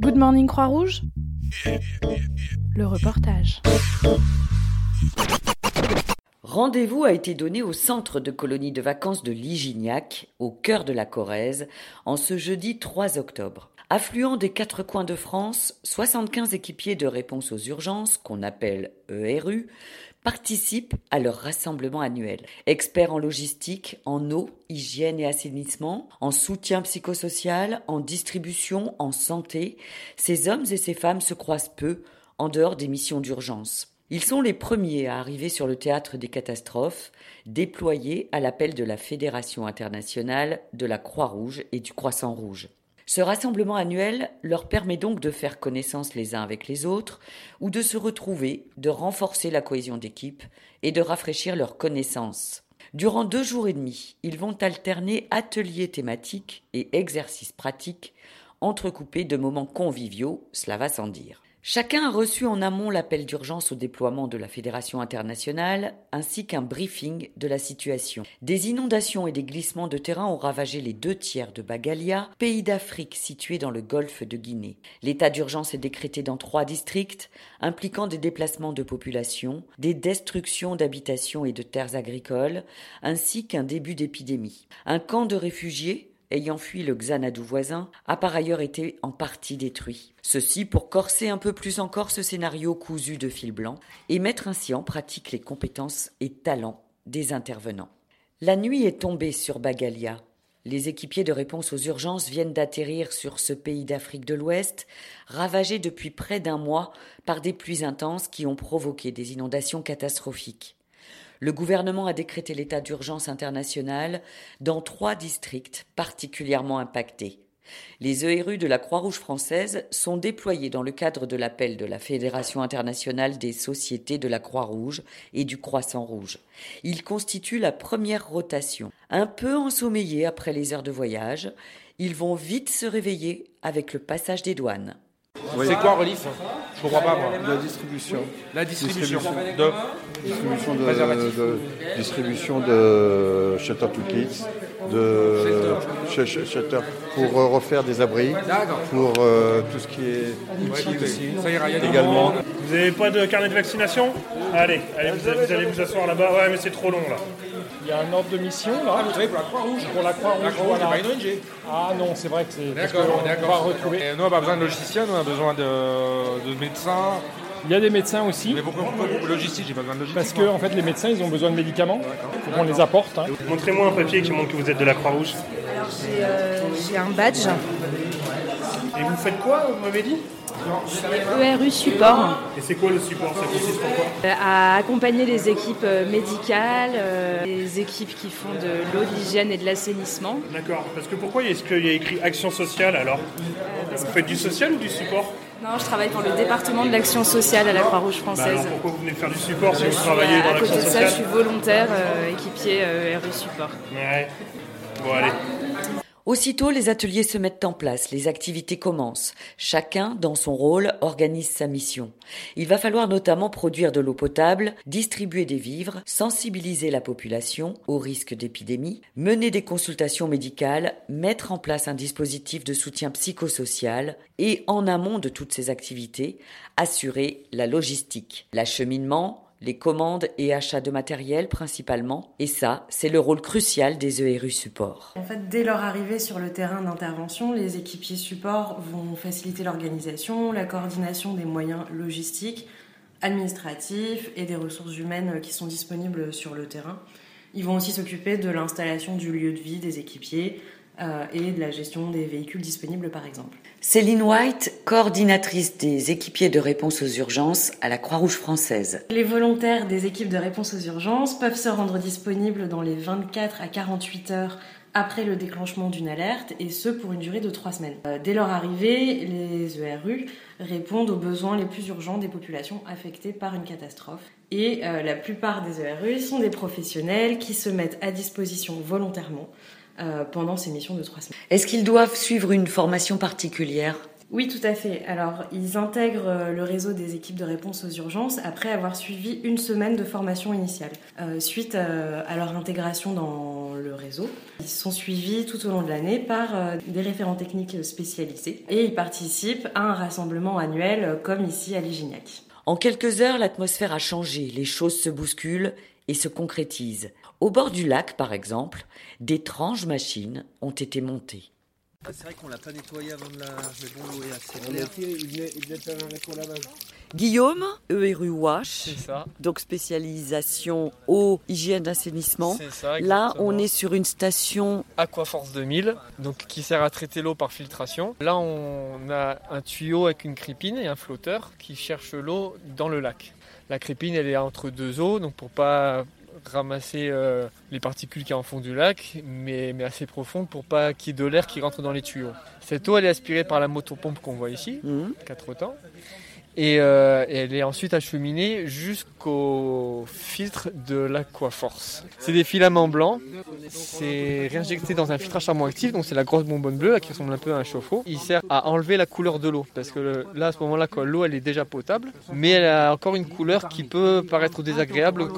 Good Morning Croix-Rouge Le reportage. Rendez-vous a été donné au centre de colonie de vacances de Ligignac, au cœur de la Corrèze, en ce jeudi 3 octobre. Affluent des quatre coins de France, 75 équipiers de réponse aux urgences, qu'on appelle ERU, participent à leur rassemblement annuel. Experts en logistique, en eau, hygiène et assainissement, en soutien psychosocial, en distribution, en santé, ces hommes et ces femmes se croisent peu en dehors des missions d'urgence. Ils sont les premiers à arriver sur le théâtre des catastrophes, déployés à l'appel de la Fédération internationale de la Croix-Rouge et du Croissant Rouge. Ce rassemblement annuel leur permet donc de faire connaissance les uns avec les autres, ou de se retrouver, de renforcer la cohésion d'équipe et de rafraîchir leurs connaissances. Durant deux jours et demi, ils vont alterner ateliers thématiques et exercices pratiques, entrecoupés de moments conviviaux, cela va sans dire. Chacun a reçu en amont l'appel d'urgence au déploiement de la Fédération internationale ainsi qu'un briefing de la situation. Des inondations et des glissements de terrain ont ravagé les deux tiers de Bagalia, pays d'Afrique situé dans le golfe de Guinée. L'état d'urgence est décrété dans trois districts, impliquant des déplacements de population, des destructions d'habitations et de terres agricoles, ainsi qu'un début d'épidémie. Un camp de réfugiés ayant fui le Xanadu voisin, a par ailleurs été en partie détruit. Ceci pour corser un peu plus encore ce scénario cousu de fil blanc et mettre ainsi en pratique les compétences et talents des intervenants. La nuit est tombée sur Bagalia. Les équipiers de réponse aux urgences viennent d'atterrir sur ce pays d'Afrique de l'Ouest, ravagé depuis près d'un mois par des pluies intenses qui ont provoqué des inondations catastrophiques le gouvernement a décrété l'état d'urgence international dans trois districts particulièrement impactés. Les ERU de la Croix-Rouge française sont déployés dans le cadre de l'appel de la Fédération internationale des sociétés de la Croix-Rouge et du Croissant Rouge. Ils constituent la première rotation. Un peu ensommeillés après les heures de voyage, ils vont vite se réveiller avec le passage des douanes. C'est quoi relief Je comprends pas moi. La distribution. La distribution, de distribution de, distribution de shelter to kids, de shelter pour euh, refaire des abris, pour euh, tout ce qui est outils aussi. Ça ira, également. Vous n'avez pas de carnet de vaccination? Allez, allez vous, allez vous asseoir là-bas. Ouais, mais c'est trop long là. Il y a un ordre de mission là. Ah, vous travaillez pour la Croix-Rouge Pour la Croix-Rouge. La Croix-Rouge, pas une ONG. Ah non, c'est vrai que c'est. D'accord. On va retrouver. nous, on n'a pas besoin de logiciels, on a besoin de, de médecins. Il y a des médecins aussi. Mais pourquoi, pourquoi logistique J'ai pas besoin de logistique. Parce que en fait, les médecins, ils ont besoin de médicaments. Il faut qu'on les apporte. Hein. Montrez-moi un papier qui montre que vous êtes de la Croix-Rouge. Alors, j'ai euh, un badge. Et vous faites quoi, vous m'avez dit? ERU Support. Et c'est quoi le support Ça consiste en quoi euh, À accompagner les équipes euh, médicales, euh, les équipes qui font de l'eau, de l'hygiène et de l'assainissement. D'accord. Parce que pourquoi est-ce qu'il y a écrit action sociale alors? Vous faites du social ou du support? Non, je travaille pour le département de l'action sociale à la Croix-Rouge bah française. alors pourquoi vous venez faire du support si vous travaillez dans l'action sociale ça, je suis volontaire, équipier ERU Support. Ouais. Bon, allez. Aussitôt, les ateliers se mettent en place, les activités commencent. Chacun, dans son rôle, organise sa mission. Il va falloir notamment produire de l'eau potable, distribuer des vivres, sensibiliser la population au risque d'épidémie, mener des consultations médicales, mettre en place un dispositif de soutien psychosocial et, en amont de toutes ces activités, assurer la logistique, l'acheminement, les commandes et achats de matériel principalement. Et ça, c'est le rôle crucial des ERU support. En fait, dès leur arrivée sur le terrain d'intervention, les équipiers support vont faciliter l'organisation, la coordination des moyens logistiques, administratifs et des ressources humaines qui sont disponibles sur le terrain. Ils vont aussi s'occuper de l'installation du lieu de vie des équipiers, euh, et de la gestion des véhicules disponibles par exemple. Céline White, coordinatrice des équipiers de réponse aux urgences à la Croix-Rouge française. Les volontaires des équipes de réponse aux urgences peuvent se rendre disponibles dans les 24 à 48 heures après le déclenchement d'une alerte et ce pour une durée de trois semaines. Euh, dès leur arrivée, les ERU répondent aux besoins les plus urgents des populations affectées par une catastrophe. Et euh, la plupart des ERU sont des professionnels qui se mettent à disposition volontairement euh, pendant ces missions de trois semaines. Est-ce qu'ils doivent suivre une formation particulière? Oui, tout à fait. Alors, ils intègrent euh, le réseau des équipes de réponse aux urgences après avoir suivi une semaine de formation initiale. Euh, suite à leur intégration dans le réseau, ils sont suivis tout au long de l'année par des référents techniques spécialisés et ils participent à un rassemblement annuel comme ici à Ligignac. En quelques heures, l'atmosphère a changé, les choses se bousculent et se concrétisent. Au bord du lac, par exemple, d'étranges machines ont été montées. Ah, c'est vrai qu'on l'a pas nettoyé avant de la. Mais bon, l'eau est assez claire. Guillaume, ERU Wash, donc spécialisation eau, hygiène, assainissement. Ça, Là, on est sur une station Aquaforce 2000, donc qui sert à traiter l'eau par filtration. Là, on a un tuyau avec une crépine et un flotteur qui cherche l'eau dans le lac. La crépine, elle est entre deux eaux, donc pour pas ramasser euh, les particules qui en fond du lac, mais, mais assez profondes pour pas qu'il y ait de l'air qui rentre dans les tuyaux. Cette eau, elle est aspirée par la motopompe qu'on voit ici, mmh. quatre temps. Euh, et, elle est ensuite acheminée jusqu'au filtre de l'Aquaforce. C'est des filaments blancs, c'est réinjecté dans un filtre à charbon actif, donc c'est la grosse bonbonne bleue qui ressemble un peu à un chauffe-eau. Il sert à enlever la couleur de l'eau, parce que là, à ce moment-là, l'eau elle est déjà potable, mais elle a encore une couleur qui peut paraître désagréable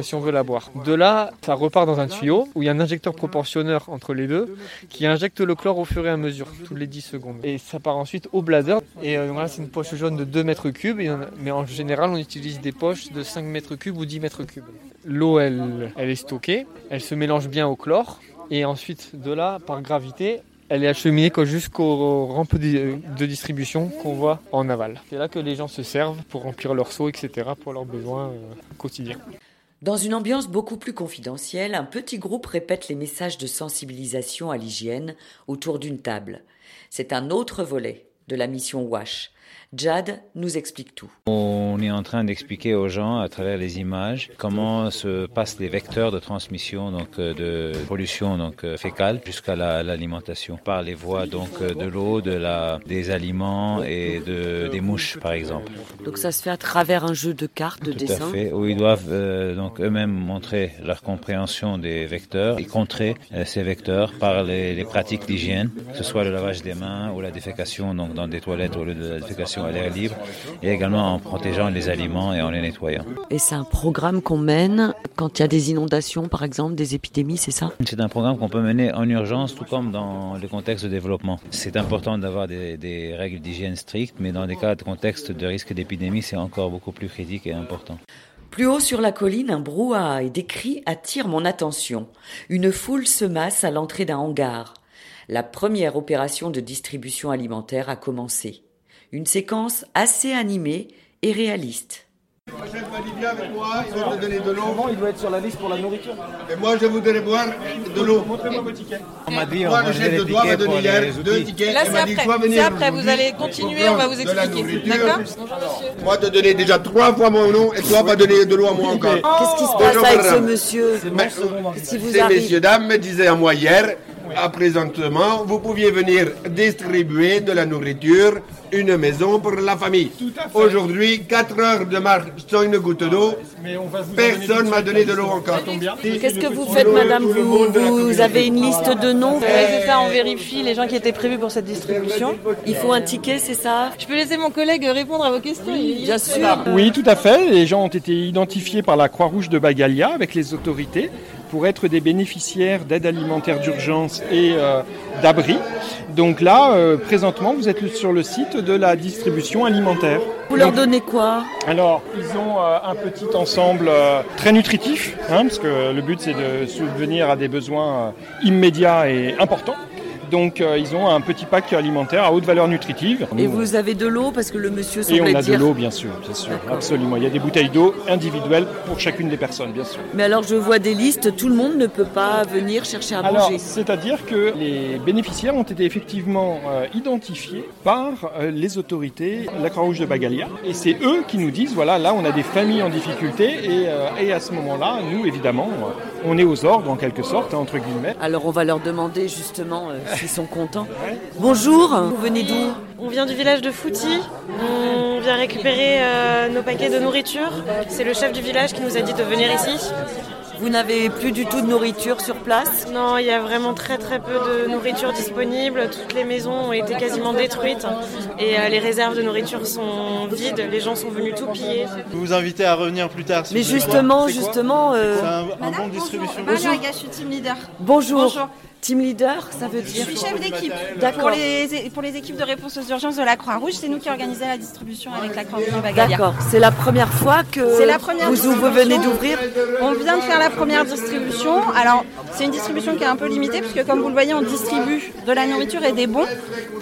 si on veut la boire. De là, ça repart dans un tuyau où il y a un injecteur proportionneur entre les deux qui injecte le chlore au fur et à mesure, toutes les 10 secondes. Et ça part ensuite au blader. Et euh, voilà, c'est une poche jaune de 2 mètres cubes, mais en général, on utilise des poches de 5 mètres cubes ou 10 mètres cubes. L'eau, elle, elle est stockée, elle se mélange bien au chlore, et ensuite, de là, par gravité, elle est acheminée jusqu'aux rampes de distribution qu'on voit en aval. C'est là que les gens se servent pour remplir leurs seaux, etc., pour leurs besoins euh, quotidiens. Dans une ambiance beaucoup plus confidentielle, un petit groupe répète les messages de sensibilisation à l'hygiène autour d'une table. C'est un autre volet de la mission WASH, Jad nous explique tout. On est en train d'expliquer aux gens à travers les images comment se passent les vecteurs de transmission donc euh, de pollution donc euh, fécale jusqu'à l'alimentation par les voies donc euh, de l'eau, de la des aliments et de des mouches par exemple. Donc ça se fait à travers un jeu de cartes, de dessins. Tout à fait. Où ils doivent donc eux-mêmes montrer leur compréhension des vecteurs et contrer ces vecteurs par les, les pratiques d'hygiène, que ce soit le lavage des mains ou la défécation donc dans des toilettes au lieu de la défécation à l'air libre et également en protégeant les aliments et en les nettoyant. Et c'est un programme qu'on mène quand il y a des inondations, par exemple, des épidémies, c'est ça? C'est un programme qu'on peut mener en urgence, tout comme dans le contexte de développement. C'est important d'avoir des, des règles d'hygiène strictes, mais dans des cas de contexte de risque d'épidémie, c'est encore beaucoup plus critique et important. Plus haut sur la colline, un brouhaha et des cris attirent mon attention. Une foule se masse à l'entrée d'un hangar. La première opération de distribution alimentaire a commencé une séquence assez animée et réaliste. chef vient avec moi, il va te donner de l'eau. Comment il doit être sur la liste pour la nourriture Et moi, je voudrais boire de l'eau. Montrez-moi vos tickets. On m'a dit, moi, le chef de droit m'a donné hier deux tickets. Là, c'est après. C'est après, vous allez continuer, on va vous expliquer. D'accord Moi, te donner déjà trois fois mon nom et toi, pas donner de l'eau à moi encore. Qu'est-ce qui se passe avec ce monsieur Ces messieurs, dames me disaient à moi hier, à présentement, vous pouviez venir distribuer de la nourriture une maison pour la famille. Aujourd'hui, 4 heures de marche sans une goutte d'eau. Personne ne m'a donné de l'eau encore. Qu'est-ce que vous faites, madame vous, avez une liste de noms C'est ça, on vérifie les gens qui étaient prévus pour cette distribution. Il faut un ticket, c'est ça Je peux laisser mon collègue répondre à vos questions Bien sûr. Oui, tout à fait. Les gens ont été identifiés par la Croix-Rouge de Bagalia avec les autorités pour être des bénéficiaires d'aide alimentaire d'urgence et euh, d'abri. Donc là, euh, présentement, vous êtes sur le site de la distribution alimentaire. Vous leur donnez quoi? Alors, ils ont euh, un petit ensemble très nutritif, hein, parce que le but c'est de subvenir à des besoins immédiats et importants. Donc euh, ils ont un petit pack alimentaire à haute valeur nutritive. Et vous avez de l'eau parce que le monsieur semblait Et on a de l'eau bien sûr, bien sûr, absolument. Il y a des bouteilles d'eau individuelles pour chacune des personnes, bien sûr. Mais alors je vois des listes, tout le monde ne peut pas venir chercher à alors, manger. C'est-à-dire que les bénéficiaires ont été effectivement euh, identifiés par euh, les autorités, la Croix-Rouge de Bagalia, et c'est eux qui nous disent voilà, là on a des familles en difficulté et, et à ce moment-là, nous évidemment, on est aux ordres en quelque sorte, hein, entre guillemets. Alors on va leur demander justement ils sont contents. Bonjour, vous venez d'où On vient du village de Fouti. On vient récupérer euh, nos paquets de nourriture. C'est le chef du village qui nous a dit de venir ici. Vous n'avez plus du tout de nourriture sur place Non, il y a vraiment très très peu de nourriture disponible. Toutes les maisons ont été quasiment détruites et euh, les réserves de nourriture sont vides. Les gens sont venus tout piller. Je vous inviter à revenir plus tard. Mais justement, justement. Euh... C'est un, un bon de distribution. Bonjour, je suis team leader. Bonjour. Bonjour. Team leader, ça veut dire Je suis chef d'équipe. Pour les, pour les équipes de réponse aux urgences de la Croix-Rouge, c'est nous qui organisons la distribution avec la Croix-Rouge de. D'accord. C'est la première fois que la première vous, vous venez d'ouvrir On vient de faire la première distribution. Alors, c'est une distribution qui est un peu limitée, puisque comme vous le voyez, on distribue de la nourriture et des bons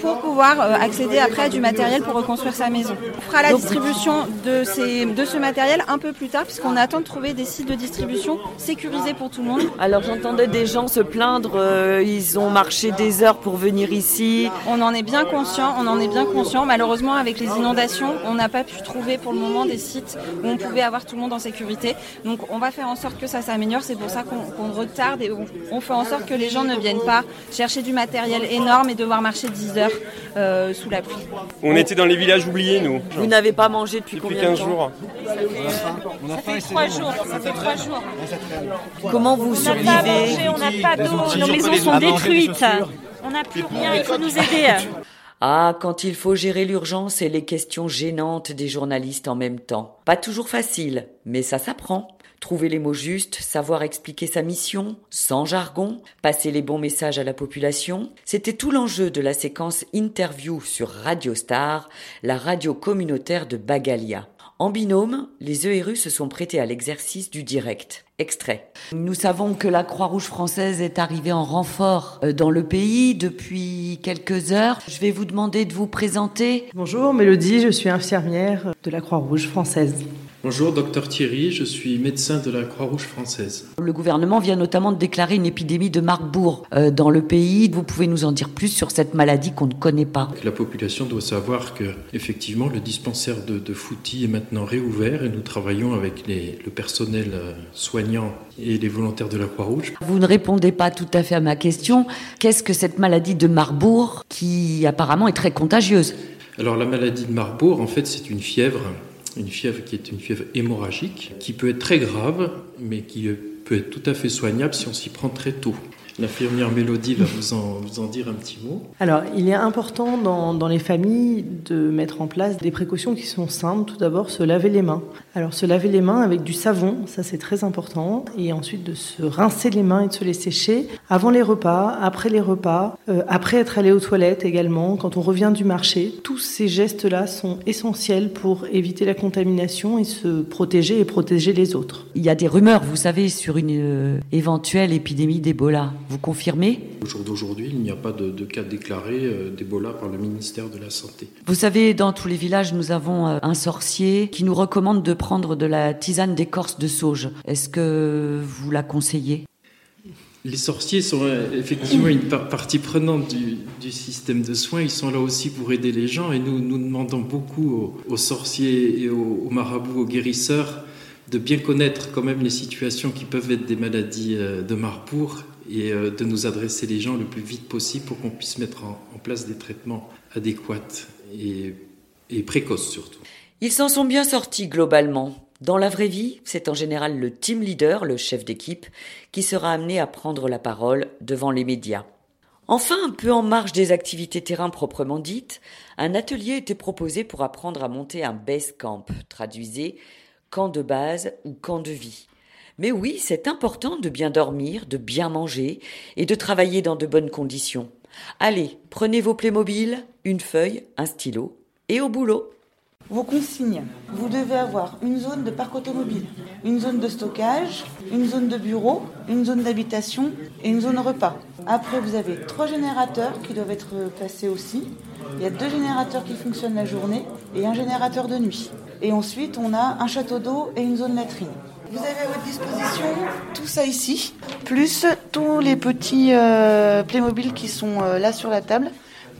pour pouvoir euh, accéder après à du matériel pour reconstruire sa maison. On fera la distribution de, ces, de ce matériel un peu plus tard, puisqu'on attend de trouver des sites de distribution sécurisés pour tout le monde. Alors, j'entendais des gens se plaindre, euh, ils ont marché des heures pour venir ici. On en est bien conscient, on en est bien conscient. Malheureusement, avec les inondations, on n'a pas pu trouver pour le moment des sites où on pouvait avoir tout le monde en sécurité. Donc, on va faire en sorte que ça s'améliore. C'est pour ça qu'on retarde et on, fait en sorte que les gens ne viennent pas chercher du matériel énorme et devoir marcher 10 heures euh, sous la pluie. On était dans les villages oubliés, nous. Vous n'avez pas mangé depuis, depuis combien 15 jours. Ça fait 3 jours. Ça fait 3 jours. Comment vous survivez? On n'a pas d'eau, nos maisons sont détruites. On n'a plus rien, il faut nous aider. Ah, quand il faut gérer l'urgence et les questions gênantes des journalistes en même temps. Pas toujours facile, mais ça s'apprend. Trouver les mots justes, savoir expliquer sa mission, sans jargon, passer les bons messages à la population, c'était tout l'enjeu de la séquence interview sur Radio Star, la radio communautaire de Bagalia. En binôme, les ERU se sont prêtés à l'exercice du direct. Extrait. Nous savons que la Croix-Rouge française est arrivée en renfort euh, dans le pays depuis quelques heures. Je vais vous demander de vous présenter. Bonjour, Mélodie, je suis infirmière de la Croix-Rouge française. Bonjour, docteur Thierry, je suis médecin de la Croix-Rouge française. Le gouvernement vient notamment de déclarer une épidémie de Marburg euh, dans le pays. Vous pouvez nous en dire plus sur cette maladie qu'on ne connaît pas La population doit savoir que, effectivement, le dispensaire de, de Fouty est maintenant réouvert et nous travaillons avec les, le personnel euh, soignant et les volontaires de la Croix-Rouge. Vous ne répondez pas tout à fait à ma question. Qu'est-ce que cette maladie de Marburg qui apparemment est très contagieuse? Alors la maladie de Marburg, en fait, c'est une fièvre une fièvre qui est une fièvre hémorragique, qui peut être très grave, mais qui peut être tout à fait soignable si on s'y prend très tôt. L'infirmière Mélodie va vous en, vous en dire un petit mot. Alors, il est important dans, dans, les familles de mettre en place des précautions qui sont simples. Tout d'abord, se laver les mains. Alors, se laver les mains avec du savon, ça c'est très important. Et ensuite, de se rincer les mains et de se les sécher avant les repas, après les repas, euh, après être allé aux toilettes également, quand on revient du marché. Tous ces gestes-là sont essentiels pour éviter la contamination et se protéger et protéger les autres. Il y a des rumeurs, vous savez, sur une euh, éventuelle épidémie d'Ebola. Vous confirmez Au jour d'aujourd'hui, il n'y a pas de, de cas déclarés euh, d'Ebola par le ministère de la Santé. Vous savez, dans tous les villages, nous avons euh, un sorcier qui nous recommande de prendre de la tisane d'écorce de sauge. Est-ce que vous la conseillez? Les sorciers sont euh, effectivement une partie prenante du, du, système de soins. Ils sont là aussi pour aider les gens et nous, nous demandons beaucoup aux, aux sorciers et aux, aux, marabouts, aux guérisseurs de bien connaître quand même les situations qui peuvent être des maladies de Marbourg et euh, de nous adresser les gens le plus vite possible pour qu'on puisse mettre en, place des traitements adéquats et, et précoces surtout. Ils s'en sont bien sortis globalement. Dans la vraie vie, c'est en général le team leader, le chef d'équipe, qui sera amené à prendre la parole devant les médias. Enfin, un peu en marge des activités terrain proprement dites, un atelier était proposé pour apprendre à monter un base camp, traduisez camp de base ou camp de vie. Mais oui, c'est important de bien dormir, de bien manger et de travailler dans de bonnes conditions. Allez, prenez vos Playmobil, une feuille, un stylo et au boulot. Vos consignes. Vous devez avoir une zone de parc automobile, une zone de stockage, une zone de bureau, une zone d'habitation et une zone repas. Après, vous avez trois générateurs qui doivent être placés aussi. Il y a deux générateurs qui fonctionnent la journée et un générateur de nuit. Et ensuite, on a un château d'eau et une zone latrine. Vous avez à votre disposition tout ça ici, plus tous les petits euh, Playmobil qui sont euh, là sur la table.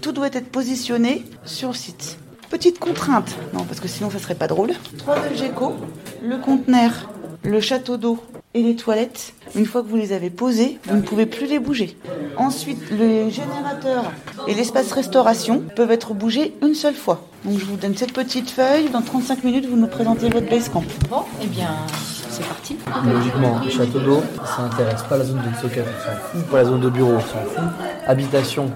Tout doit être positionné sur le site. Petite contrainte, non parce que sinon ça serait pas drôle. Trois Algeco, le conteneur, le château d'eau et les toilettes. Une fois que vous les avez posés, vous ne pouvez plus les bouger. Ensuite, le générateur et l'espace restauration peuvent être bougés une seule fois. Donc je vous donne cette petite feuille. Dans 35 minutes, vous nous présentez votre base. Bon, eh bien, c'est parti. Logiquement, château d'eau, ça intéresse pas la zone de on s'en fout. Pas la zone de bureau, s'en fout. Habitation,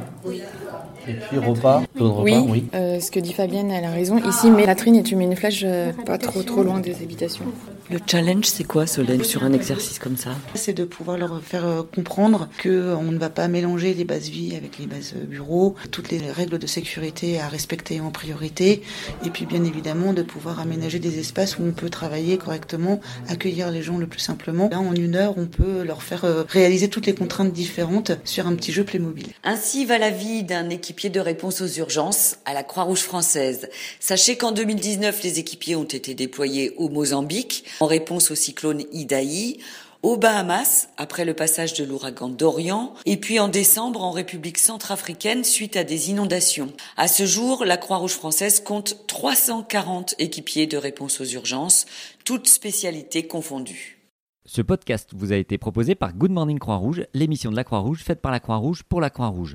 et puis repas, repas, oui, oui. Euh, ce que dit Fabienne, elle a raison. Ici, mais la trine et tu mets une flèche euh, pas trop trop loin des habitations. Le challenge, c'est quoi, Solène, sur un exercice comme ça? C'est de pouvoir leur faire euh, comprendre que on ne va pas mélanger les bases vie avec les bases bureaux, toutes les règles de sécurité à respecter en priorité, et puis bien évidemment de pouvoir aménager des espaces où on peut travailler correctement, accueillir les gens le plus simplement. Là, en une heure, on peut leur faire réaliser toutes les contraintes différentes sur un petit jeu Playmobil. Ainsi va la vie d'un équipier de réponse aux urgences à la Croix-Rouge française. Sachez qu'en 2019, les équipiers ont été déployés au Mozambique en réponse au cyclone Idaï, aux Bahamas après le passage de l'ouragan Dorian et puis en décembre en République centrafricaine suite à des inondations. À ce jour, la Croix-Rouge française compte 340 équipiers de réponse aux urgences, toutes spécialités confondues. Ce podcast vous a été proposé par Good Morning Croix-Rouge, l'émission de la Croix-Rouge faite par la Croix-Rouge pour la Croix-Rouge.